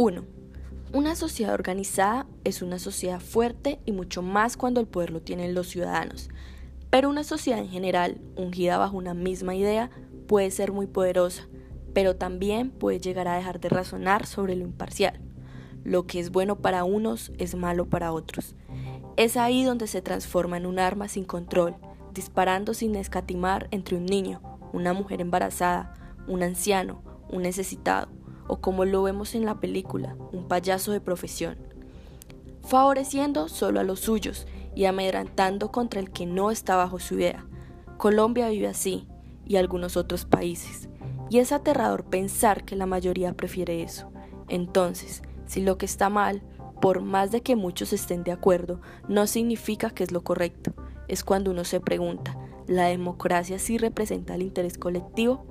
1. Una sociedad organizada es una sociedad fuerte y mucho más cuando el poder lo tienen los ciudadanos. Pero una sociedad en general, ungida bajo una misma idea, puede ser muy poderosa, pero también puede llegar a dejar de razonar sobre lo imparcial. Lo que es bueno para unos es malo para otros. Es ahí donde se transforma en un arma sin control, disparando sin escatimar entre un niño, una mujer embarazada, un anciano, un necesitado, o como lo vemos en la película, un payaso de profesión, favoreciendo solo a los suyos y amedrantando contra el que no está bajo su idea. Colombia vive así y algunos otros países, y es aterrador pensar que la mayoría prefiere eso. Entonces, si lo que está mal, por más de que muchos estén de acuerdo, no significa que es lo correcto. Es cuando uno se pregunta, ¿la democracia sí representa el interés colectivo?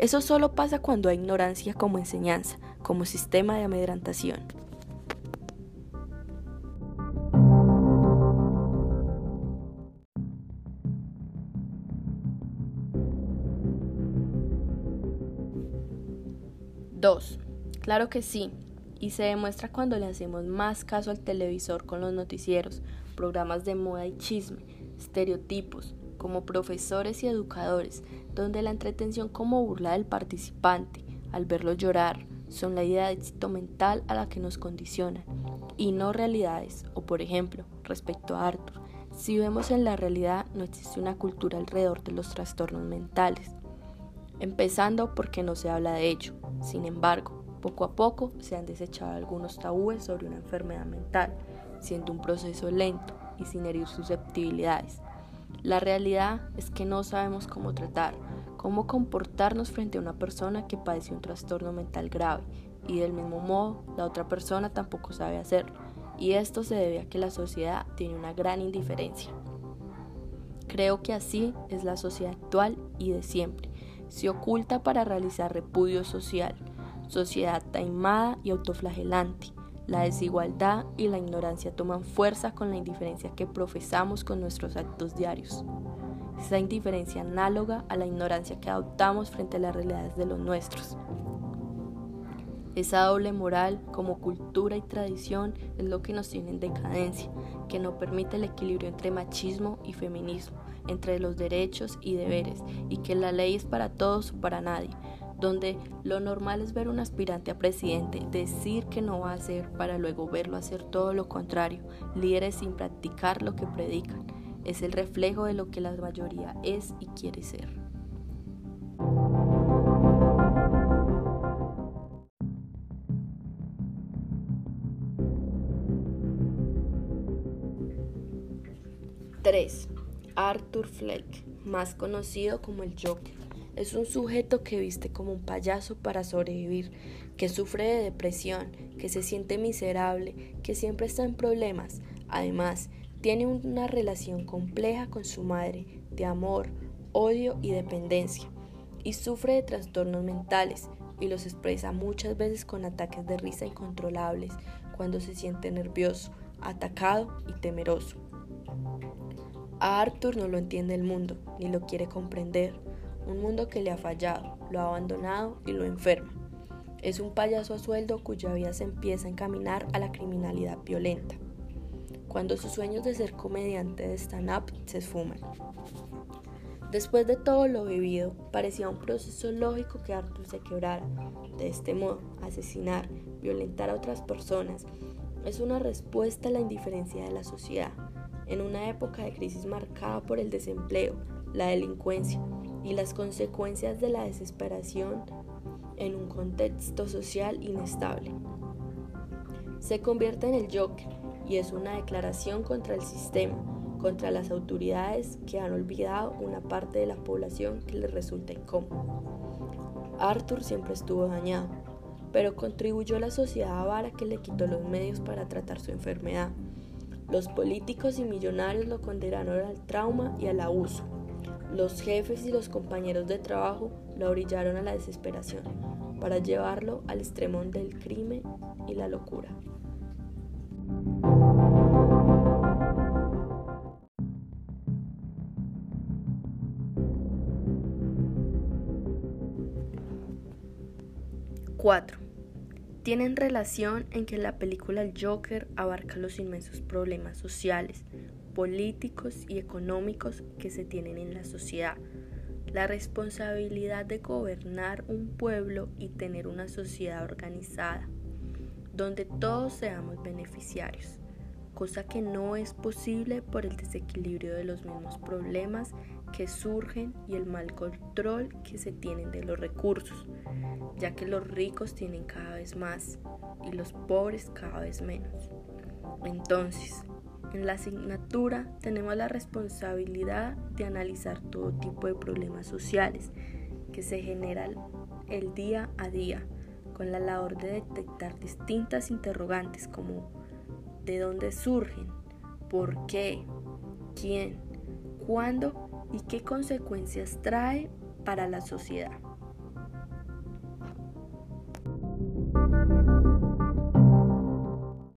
Eso solo pasa cuando hay ignorancia como enseñanza, como sistema de amedrantación. Dos. Claro que sí, y se demuestra cuando le hacemos más caso al televisor con los noticieros, programas de moda y chisme, estereotipos, como profesores y educadores, donde la entretención como burla del participante, al verlo llorar, son la idea de éxito mental a la que nos condicionan, y no realidades, o por ejemplo, respecto a Arthur, si vemos en la realidad no existe una cultura alrededor de los trastornos mentales, empezando porque no se habla de ello, sin embargo, poco a poco se han desechado algunos tabúes sobre una enfermedad mental, siendo un proceso lento y sin herir susceptibilidades, la realidad es que no sabemos cómo tratar, cómo comportarnos frente a una persona que padece un trastorno mental grave y del mismo modo la otra persona tampoco sabe hacerlo y esto se debe a que la sociedad tiene una gran indiferencia. Creo que así es la sociedad actual y de siempre. Se oculta para realizar repudio social, sociedad taimada y autoflagelante, la desigualdad y la ignorancia toman fuerza con la indiferencia que profesamos con nuestros actos diarios. Esa indiferencia análoga a la ignorancia que adoptamos frente a las realidades de los nuestros. Esa doble moral como cultura y tradición es lo que nos tiene en decadencia, que no permite el equilibrio entre machismo y feminismo, entre los derechos y deberes, y que la ley es para todos o para nadie, donde lo normal es ver un aspirante a presidente decir que no va a hacer para luego verlo hacer todo lo contrario, líderes sin practicar lo que predican. Es el reflejo de lo que la mayoría es y quiere ser. Arthur Fleck, más conocido como el Joker. Es un sujeto que viste como un payaso para sobrevivir, que sufre de depresión, que se siente miserable, que siempre está en problemas. Además, tiene una relación compleja con su madre, de amor, odio y dependencia, y sufre de trastornos mentales y los expresa muchas veces con ataques de risa incontrolables cuando se siente nervioso, atacado y temeroso. A Arthur no lo entiende el mundo, ni lo quiere comprender un mundo que le ha fallado, lo ha abandonado y lo enferma. Es un payaso a sueldo cuya vida se empieza a encaminar a la criminalidad violenta, cuando sus sueños de ser comediante de stand-up se esfuman. Después de todo lo vivido, parecía un proceso lógico que Arthur se quebrara. De este modo, asesinar, violentar a otras personas, es una respuesta a la indiferencia de la sociedad, en una época de crisis marcada por el desempleo, la delincuencia, y las consecuencias de la desesperación en un contexto social inestable. Se convierte en el Joker y es una declaración contra el sistema, contra las autoridades que han olvidado una parte de la población que les resulta incómodo. Arthur siempre estuvo dañado, pero contribuyó a la sociedad avara que le quitó los medios para tratar su enfermedad. Los políticos y millonarios lo condenaron al trauma y al abuso. Los jefes y los compañeros de trabajo lo orillaron a la desesperación para llevarlo al extremo del crimen y la locura. Cuatro. tienen relación en que la película El Joker abarca los inmensos problemas sociales, políticos y económicos que se tienen en la sociedad, la responsabilidad de gobernar un pueblo y tener una sociedad organizada, donde todos seamos beneficiarios, cosa que no es posible por el desequilibrio de los mismos problemas que surgen y el mal control que se tienen de los recursos, ya que los ricos tienen cada vez más y los pobres cada vez menos. Entonces, en la asignatura tenemos la responsabilidad de analizar todo tipo de problemas sociales que se generan el día a día con la labor de detectar distintas interrogantes como de dónde surgen, por qué, quién, cuándo y qué consecuencias trae para la sociedad.